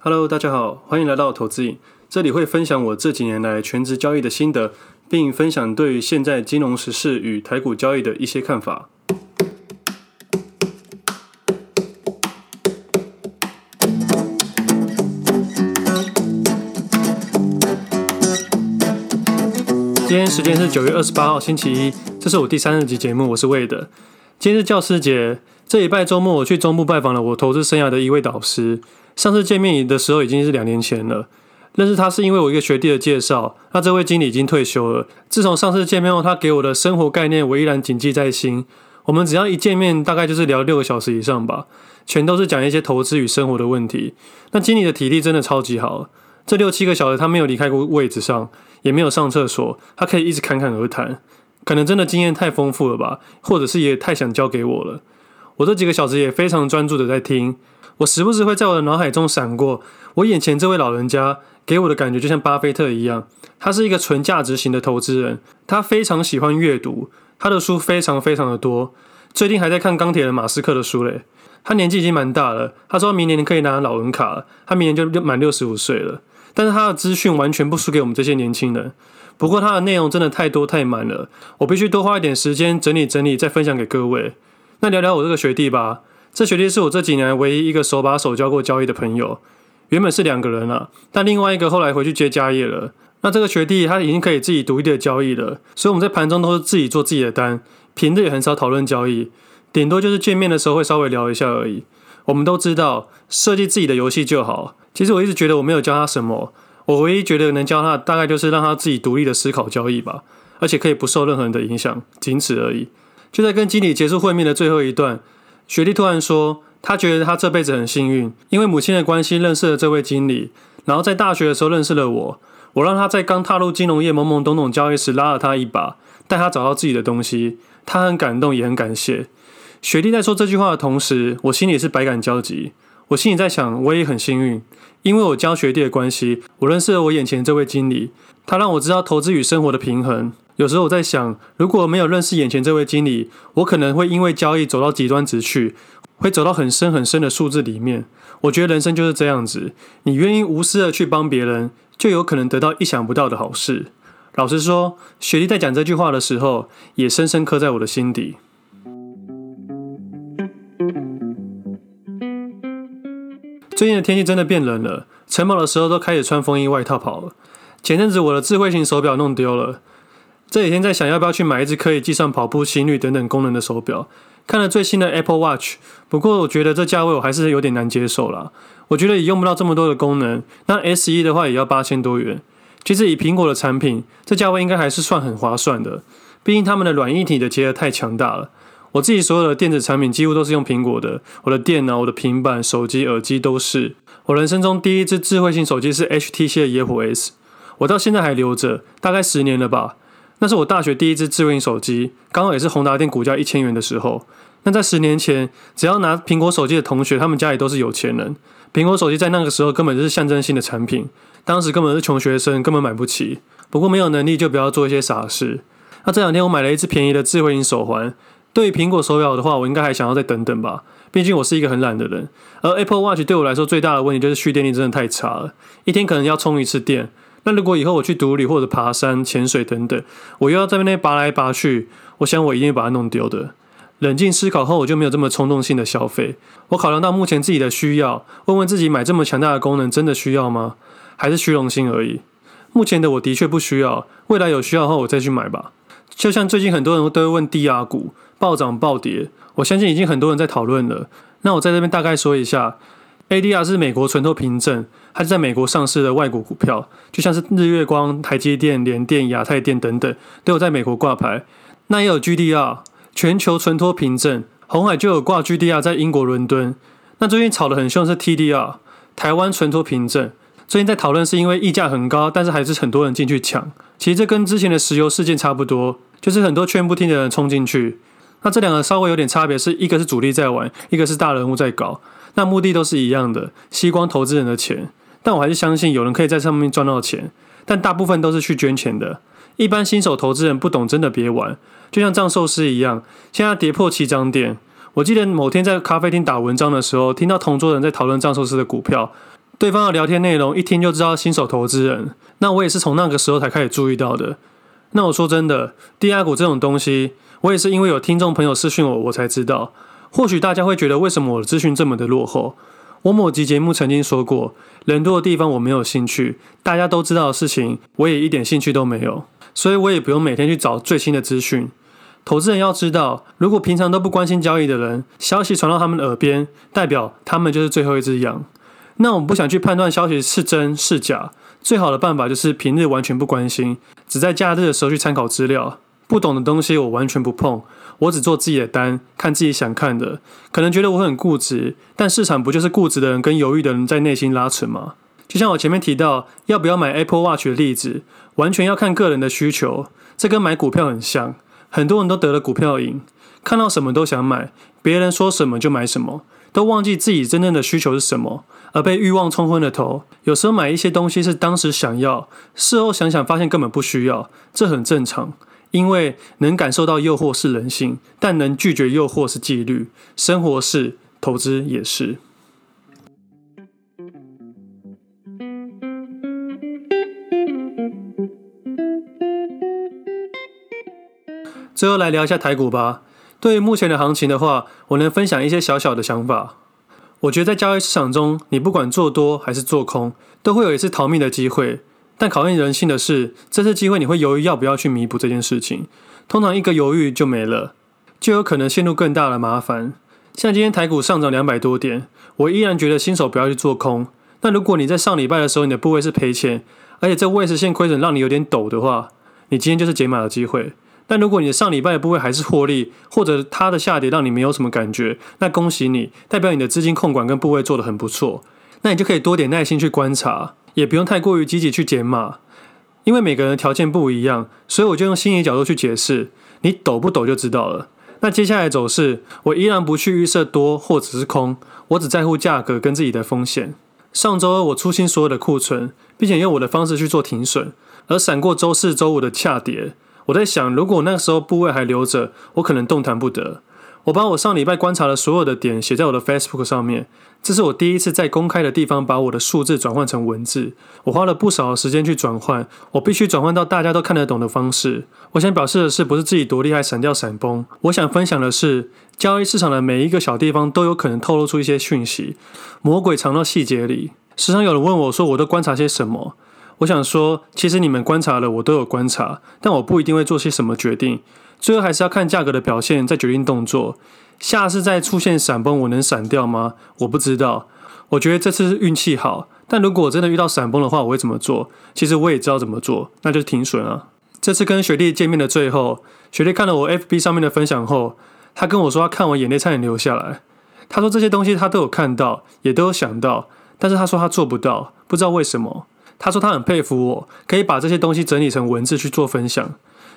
Hello，大家好，欢迎来到投资影。这里会分享我这几年来全职交易的心得，并分享对于现在金融时事与台股交易的一些看法。今天时间是九月二十八号星期一，这是我第三十集节目，我是魏的。今天是教师节，这礼拜周末我去中部拜访了我投资生涯的一位导师。上次见面的时候已经是两年前了，认识他是因为我一个学弟的介绍。那这位经理已经退休了。自从上次见面后，他给我的生活概念我依然谨记在心。我们只要一见面，大概就是聊六个小时以上吧，全都是讲一些投资与生活的问题。那经理的体力真的超级好，这六七个小时他没有离开过位置上。也没有上厕所，他可以一直侃侃而谈，可能真的经验太丰富了吧，或者是也太想教给我了。我这几个小时也非常专注的在听，我时不时会在我的脑海中闪过，我眼前这位老人家给我的感觉就像巴菲特一样，他是一个纯价值型的投资人，他非常喜欢阅读，他的书非常非常的多，最近还在看钢铁人马斯克的书嘞。他年纪已经蛮大了，他说明年可以拿老人卡，他明年就满六十五岁了。但是他的资讯完全不输给我们这些年轻人，不过他的内容真的太多太满了，我必须多花一点时间整理整理，再分享给各位。那聊聊我这个学弟吧，这学弟是我这几年唯一一个手把手教过交易的朋友，原本是两个人啊，但另外一个后来回去接家业了。那这个学弟他已经可以自己独立的交易了，所以我们在盘中都是自己做自己的单，平日也很少讨论交易，顶多就是见面的时候会稍微聊一下而已。我们都知道，设计自己的游戏就好。其实我一直觉得我没有教他什么，我唯一觉得能教他，大概就是让他自己独立的思考交易吧，而且可以不受任何人的影响，仅此而已。就在跟经理结束会面的最后一段，学弟突然说，他觉得他这辈子很幸运，因为母亲的关系认识了这位经理，然后在大学的时候认识了我，我让他在刚踏入金融业懵懵懂懂交易时拉了他一把，带他找到自己的东西，他很感动，也很感谢。学弟在说这句话的同时，我心里是百感交集。我心里在想，我也很幸运，因为我教学弟的关系，我认识了我眼前这位经理，他让我知道投资与生活的平衡。有时候我在想，如果没有认识眼前这位经理，我可能会因为交易走到极端值去，会走到很深很深的数字里面。我觉得人生就是这样子，你愿意无私的去帮别人，就有可能得到意想不到的好事。老实说，雪莉在讲这句话的时候，也深深刻在我的心底。最近的天气真的变冷了，晨跑的时候都开始穿风衣外套跑了。前阵子我的智慧型手表弄丢了，这几天在想要不要去买一只可以计算跑步心率等等功能的手表。看了最新的 Apple Watch，不过我觉得这价位我还是有点难接受啦。我觉得也用不到这么多的功能，那 SE 的话也要八千多元。其实以苹果的产品，这价位应该还是算很划算的，毕竟他们的软硬体的结合太强大了。我自己所有的电子产品几乎都是用苹果的，我的电脑、我的平板、手机、耳机都是。我人生中第一支智慧型手机是 HTC 的野火 S，我到现在还留着，大概十年了吧。那是我大学第一支智慧型手机，刚好也是宏达电股价一千元的时候。那在十年前，只要拿苹果手机的同学，他们家里都是有钱人。苹果手机在那个时候根本就是象征性的产品，当时根本是穷学生，根本买不起。不过没有能力就不要做一些傻事。那这两天我买了一只便宜的智慧型手环。对于苹果手表的话，我应该还想要再等等吧。毕竟我是一个很懒的人，而 Apple Watch 对我来说最大的问题就是蓄电力真的太差了，一天可能要充一次电。那如果以后我去独旅或者爬山、潜水等等，我又要在那边拔来拔去，我想我一定会把它弄丢的。冷静思考后，我就没有这么冲动性的消费。我考量到目前自己的需要，问问自己买这么强大的功能真的需要吗？还是虚荣心而已？目前的我的确不需要，未来有需要后我再去买吧。就像最近很多人都会问低压股。暴涨暴跌，我相信已经很多人在讨论了。那我在这边大概说一下，ADR 是美国存托凭证，它是在美国上市的外国股票，就像是日月光、台积电、联电、亚太电等等，都有在美国挂牌。那也有 GDR，全球存托凭证，红海就有挂 GDR 在英国伦敦。那最近炒得很凶是 TDR，台湾存托凭证，最近在讨论是因为溢价很高，但是还是很多人进去抢。其实这跟之前的石油事件差不多，就是很多劝不听的人冲进去。那这两个稍微有点差别，是一个是主力在玩，一个是大人物在搞。那目的都是一样的，吸光投资人的钱。但我还是相信有人可以在上面赚到钱，但大部分都是去捐钱的。一般新手投资人不懂，真的别玩。就像藏寿司一样，现在跌破七张点。我记得某天在咖啡厅打文章的时候，听到同桌人在讨论藏寿司的股票，对方的聊天内容一听就知道新手投资人，那我也是从那个时候才开始注意到的。那我说真的，低压股这种东西，我也是因为有听众朋友私讯我，我才知道。或许大家会觉得为什么我的资讯这么的落后？我某集节目曾经说过，人多的地方我没有兴趣，大家都知道的事情，我也一点兴趣都没有，所以我也不用每天去找最新的资讯。投资人要知道，如果平常都不关心交易的人，消息传到他们耳边，代表他们就是最后一只羊。那我们不想去判断消息是真是假，最好的办法就是平日完全不关心，只在假日的时候去参考资料。不懂的东西我完全不碰，我只做自己的单，看自己想看的。可能觉得我很固执，但市场不就是固执的人跟犹豫的人在内心拉扯吗？就像我前面提到要不要买 Apple Watch 的例子，完全要看个人的需求。这跟买股票很像，很多人都得了股票瘾，看到什么都想买，别人说什么就买什么，都忘记自己真正的需求是什么，而被欲望冲昏了头。有时候买一些东西是当时想要，事后想想发现根本不需要，这很正常。因为能感受到诱惑是人性，但能拒绝诱惑是纪律。生活是，投资也是。最后来聊一下台股吧。对于目前的行情的话，我能分享一些小小的想法。我觉得在交易市场中，你不管做多还是做空，都会有一次逃命的机会。但考验人性的是，这次机会你会犹豫要不要去弥补这件事情。通常一个犹豫就没了，就有可能陷入更大的麻烦。像今天台股上涨两百多点，我依然觉得新手不要去做空。那如果你在上礼拜的时候你的部位是赔钱，而且这未实现亏损让你有点抖的话，你今天就是解码的机会。但如果你的上礼拜的部位还是获利，或者它的下跌让你没有什么感觉，那恭喜你，代表你的资金控管跟部位做得很不错。那你就可以多点耐心去观察。也不用太过于积极去减码，因为每个人的条件不一样，所以我就用心理角度去解释，你抖不抖就知道了。那接下来走势，我依然不去预设多或者是空，我只在乎价格跟自己的风险。上周二我出清所有的库存，并且用我的方式去做停损，而闪过周四周五的下跌，我在想，如果那个时候部位还留着，我可能动弹不得。我把我上礼拜观察的所有的点写在我的 Facebook 上面，这是我第一次在公开的地方把我的数字转换成文字。我花了不少的时间去转换，我必须转换到大家都看得懂的方式。我想表示的是，不是自己多厉害，闪掉闪崩。我想分享的是，交易市场的每一个小地方都有可能透露出一些讯息，魔鬼藏到细节里。时常有人问我说，我都观察些什么？我想说，其实你们观察了，我都有观察，但我不一定会做些什么决定。最后还是要看价格的表现，再决定动作。下次再出现闪崩，我能闪掉吗？我不知道。我觉得这次是运气好，但如果我真的遇到闪崩的话，我会怎么做？其实我也知道怎么做，那就是停损啊。这次跟学弟见面的最后，学弟看了我 FB 上面的分享后，他跟我说他看完眼泪差点流下来。他说这些东西他都有看到，也都有想到，但是他说他做不到，不知道为什么。他说他很佩服我，可以把这些东西整理成文字去做分享。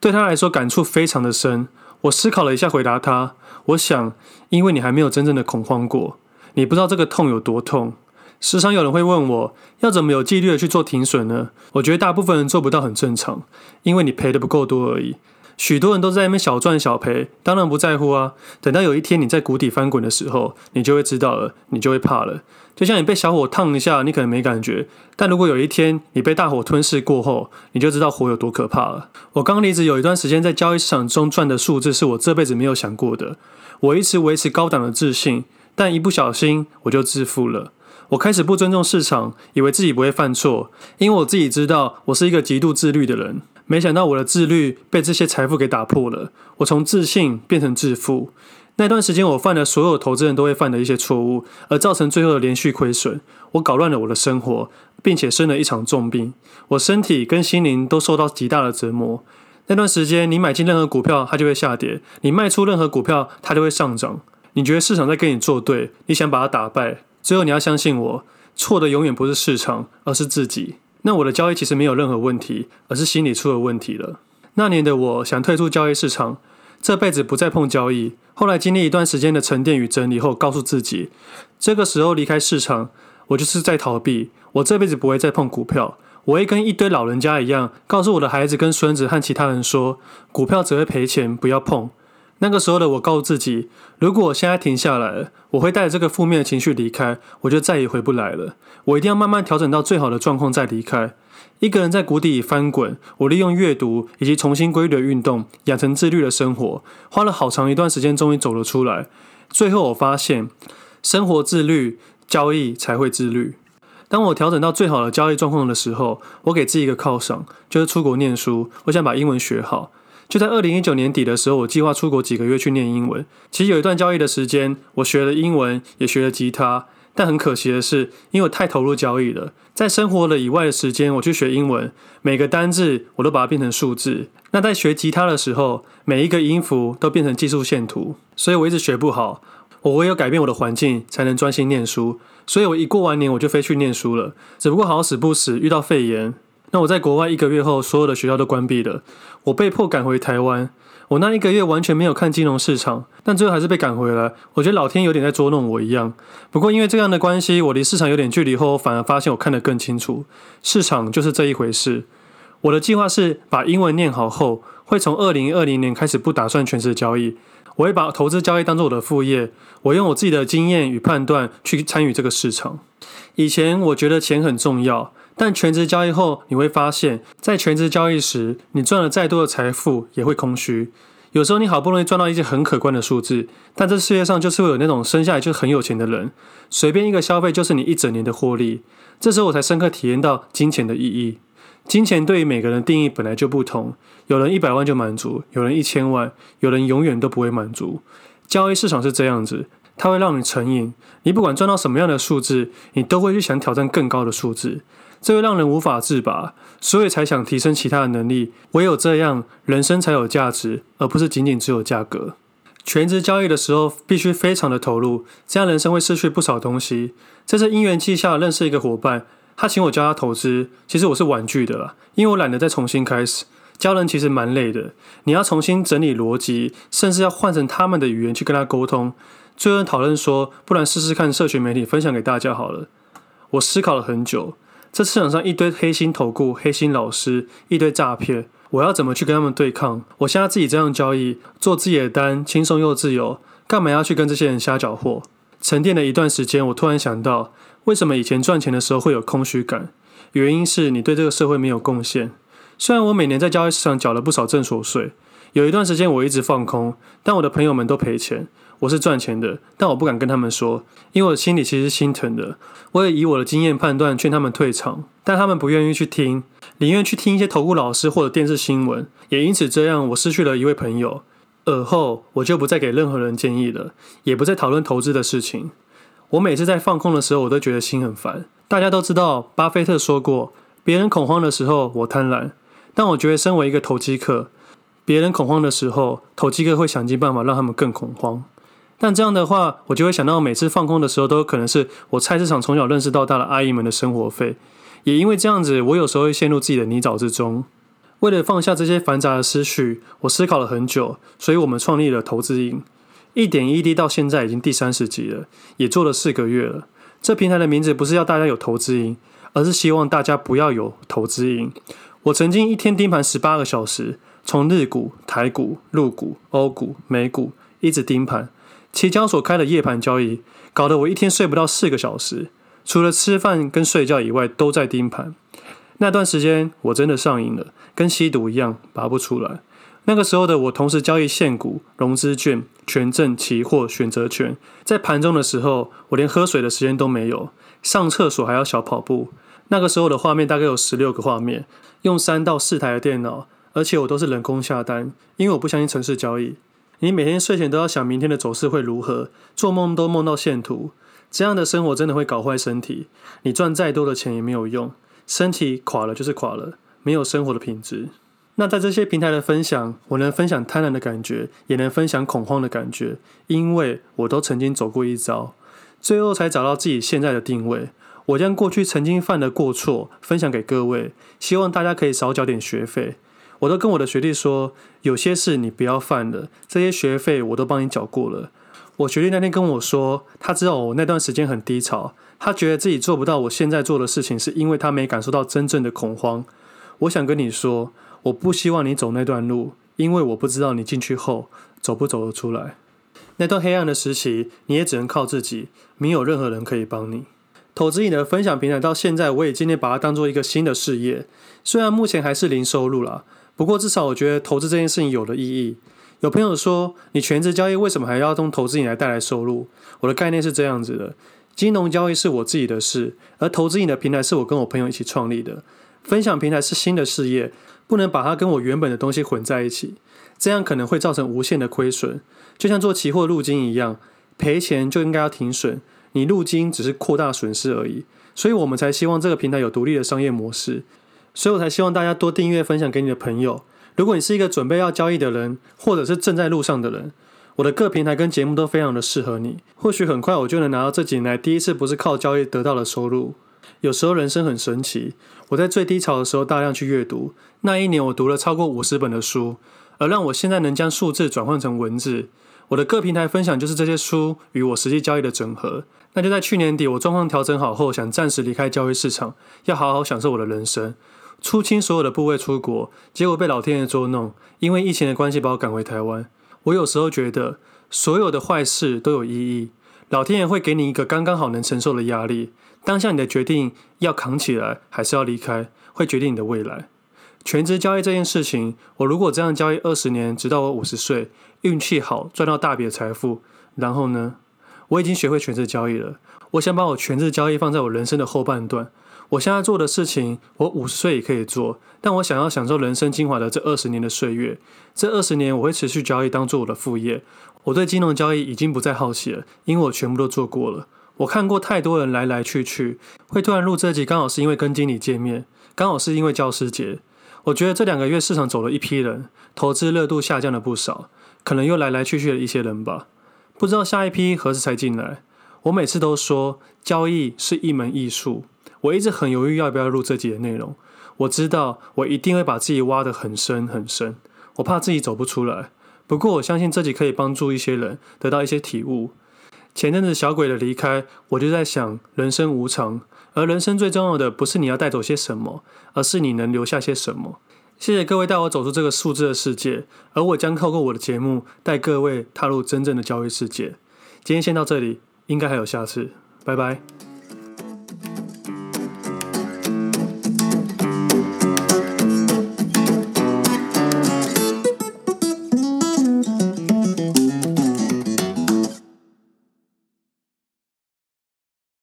对他来说，感触非常的深。我思考了一下，回答他：“我想，因为你还没有真正的恐慌过，你不知道这个痛有多痛。时常有人会问我，要怎么有纪律的去做停损呢？我觉得大部分人做不到，很正常，因为你赔的不够多而已。”许多人都在那边小赚小赔，当然不在乎啊。等到有一天你在谷底翻滚的时候，你就会知道了，你就会怕了。就像你被小火烫一下，你可能没感觉，但如果有一天你被大火吞噬过后，你就知道火有多可怕了。我刚离职有一段时间在交易市场中赚的数字是我这辈子没有想过的。我一直维持高档的自信，但一不小心我就致富了。我开始不尊重市场，以为自己不会犯错，因为我自己知道我是一个极度自律的人。没想到我的自律被这些财富给打破了。我从自信变成自负。那段时间，我犯了所有投资人都会犯的一些错误，而造成最后的连续亏损。我搞乱了我的生活，并且生了一场重病。我身体跟心灵都受到极大的折磨。那段时间，你买进任何股票，它就会下跌；你卖出任何股票，它就会上涨。你觉得市场在跟你作对，你想把它打败。最后，你要相信我，错的永远不是市场，而是自己。那我的交易其实没有任何问题，而是心理出了问题了。那年的我想退出交易市场，这辈子不再碰交易。后来经历一段时间的沉淀与整理后，告诉自己，这个时候离开市场，我就是在逃避。我这辈子不会再碰股票，我会跟一堆老人家一样，告诉我的孩子跟孙子和其他人说，股票只会赔钱，不要碰。那个时候的我告诉自己，如果我现在停下来，我会带着这个负面的情绪离开，我就再也回不来了。我一定要慢慢调整到最好的状况再离开。一个人在谷底翻滚，我利用阅读以及重新规律的运动，养成自律的生活，花了好长一段时间，终于走了出来。最后我发现，生活自律，交易才会自律。当我调整到最好的交易状况的时候，我给自己一个犒赏，就是出国念书。我想把英文学好。就在二零一九年底的时候，我计划出国几个月去念英文。其实有一段交易的时间，我学了英文，也学了吉他。但很可惜的是，因为我太投入交易了，在生活的以外的时间，我去学英文，每个单字我都把它变成数字。那在学吉他的时候，每一个音符都变成技术线图，所以我一直学不好。我唯有改变我的环境，才能专心念书。所以我一过完年，我就飞去念书了。只不过好死不死遇到肺炎。那我在国外一个月后，所有的学校都关闭了，我被迫赶回台湾。我那一个月完全没有看金融市场，但最后还是被赶回来。我觉得老天有点在捉弄我一样。不过因为这样的关系，我离市场有点距离后，反而发现我看得更清楚。市场就是这一回事。我的计划是把英文念好后，会从二零二零年开始不打算全职交易。我会把投资交易当做我的副业，我用我自己的经验与判断去参与这个市场。以前我觉得钱很重要。但全职交易后，你会发现在全职交易时，你赚了再多的财富也会空虚。有时候你好不容易赚到一些很可观的数字，但这世界上就是会有那种生下来就很有钱的人，随便一个消费就是你一整年的获利。这时候我才深刻体验到金钱的意义。金钱对于每个人的定义本来就不同，有人一百万就满足，有人一千万，有人永远都不会满足。交易市场是这样子，它会让你成瘾，你不管赚到什么样的数字，你都会去想挑战更高的数字。这会让人无法自拔，所以才想提升其他的能力。唯有这样，人生才有价值，而不是仅仅只有价格。全职交易的时候，必须非常的投入，这样人生会失去不少东西。这次因缘际下认识一个伙伴，他请我教他投资，其实我是婉拒的啦，因为我懒得再重新开始。教人其实蛮累的，你要重新整理逻辑，甚至要换成他们的语言去跟他沟通。最后讨论说，不然试试看社群媒体分享给大家好了。我思考了很久。这市场上一堆黑心投顾、黑心老师，一堆诈骗，我要怎么去跟他们对抗？我现在自己这样交易，做自己的单，轻松又自由，干嘛要去跟这些人瞎搅和？沉淀了一段时间，我突然想到，为什么以前赚钱的时候会有空虚感？原因是你对这个社会没有贡献。虽然我每年在交易市场缴了不少证所税，有一段时间我一直放空，但我的朋友们都赔钱。我是赚钱的，但我不敢跟他们说，因为我心里其实是心疼的。我也以我的经验判断劝他们退场，但他们不愿意去听，宁愿去听一些投顾老师或者电视新闻。也因此这样，我失去了一位朋友。尔后我就不再给任何人建议了，也不再讨论投资的事情。我每次在放空的时候，我都觉得心很烦。大家都知道，巴菲特说过，别人恐慌的时候，我贪婪。但我觉得，身为一个投机客，别人恐慌的时候，投机客会想尽办法让他们更恐慌。但这样的话，我就会想到每次放空的时候，都有可能是我菜市场从小认识到大的阿姨们的生活费。也因为这样子，我有时候会陷入自己的泥沼之中。为了放下这些繁杂的思绪，我思考了很久，所以我们创立了投资营，一点一滴到现在已经第三十集了，也做了四个月了。这平台的名字不是要大家有投资营，而是希望大家不要有投资营。我曾经一天盯盘十八个小时，从日股、台股、陆股、欧股、美股一直盯盘。期交所开的夜盘交易，搞得我一天睡不到四个小时，除了吃饭跟睡觉以外，都在盯盘。那段时间我真的上瘾了，跟吸毒一样，拔不出来。那个时候的我，同时交易现股、融资券、权证、期货、选择权。在盘中的时候，我连喝水的时间都没有，上厕所还要小跑步。那个时候的画面大概有十六个画面，用三到四台的电脑，而且我都是人工下单，因为我不相信程式交易。你每天睡前都要想明天的走势会如何，做梦都梦到线图，这样的生活真的会搞坏身体。你赚再多的钱也没有用，身体垮了就是垮了，没有生活的品质。那在这些平台的分享，我能分享贪婪的感觉，也能分享恐慌的感觉，因为我都曾经走过一遭，最后才找到自己现在的定位。我将过去曾经犯的过错分享给各位，希望大家可以少缴点学费。我都跟我的学弟说，有些事你不要犯了，这些学费我都帮你缴过了。我学弟那天跟我说，他知道我那段时间很低潮，他觉得自己做不到我现在做的事情，是因为他没感受到真正的恐慌。我想跟你说，我不希望你走那段路，因为我不知道你进去后走不走得出来。那段黑暗的时期，你也只能靠自己，没有任何人可以帮你。投资你的分享平台到现在，我也今天把它当做一个新的事业。虽然目前还是零收入啦，不过至少我觉得投资这件事情有了意义。有朋友说，你全职交易为什么还要用投资瘾来带来收入？我的概念是这样子的：金融交易是我自己的事，而投资你的平台是我跟我朋友一起创立的。分享平台是新的事业，不能把它跟我原本的东西混在一起，这样可能会造成无限的亏损。就像做期货入金一样，赔钱就应该要停损，你入金只是扩大损失而已。所以我们才希望这个平台有独立的商业模式，所以我才希望大家多订阅、分享给你的朋友。如果你是一个准备要交易的人，或者是正在路上的人，我的各平台跟节目都非常的适合你。或许很快我就能拿到这几年来第一次不是靠交易得到的收入。有时候人生很神奇，我在最低潮的时候大量去阅读，那一年我读了超过五十本的书，而让我现在能将数字转换成文字。我的各平台分享就是这些书与我实际交易的整合。那就在去年底，我状况调整好后，想暂时离开交易市场，要好好享受我的人生，出清所有的部位出国，结果被老天爷捉弄，因为疫情的关系把我赶回台湾。我有时候觉得，所有的坏事都有意义，老天爷会给你一个刚刚好能承受的压力。当下你的决定要扛起来，还是要离开，会决定你的未来。全职交易这件事情，我如果这样交易二十年，直到我五十岁，运气好赚到大笔的财富，然后呢？我已经学会全职交易了。我想把我全职交易放在我人生的后半段。我现在做的事情，我五十岁也可以做，但我想要享受人生精华的这二十年的岁月。这二十年，我会持续交易，当做我的副业。我对金融交易已经不再好奇了，因为我全部都做过了。我看过太多人来来去去，会突然录这集，刚好是因为跟经理见面，刚好是因为教师节。我觉得这两个月市场走了一批人，投资热度下降了不少，可能又来来去去的一些人吧。不知道下一批何时才进来。我每次都说交易是一门艺术，我一直很犹豫要不要录这集的内容。我知道我一定会把自己挖得很深很深，我怕自己走不出来。不过我相信这集可以帮助一些人得到一些体悟。前阵子小鬼的离开，我就在想，人生无常，而人生最重要的不是你要带走些什么，而是你能留下些什么。谢谢各位带我走出这个数字的世界，而我将透过我的节目带各位踏入真正的交易世界。今天先到这里，应该还有下次，拜拜。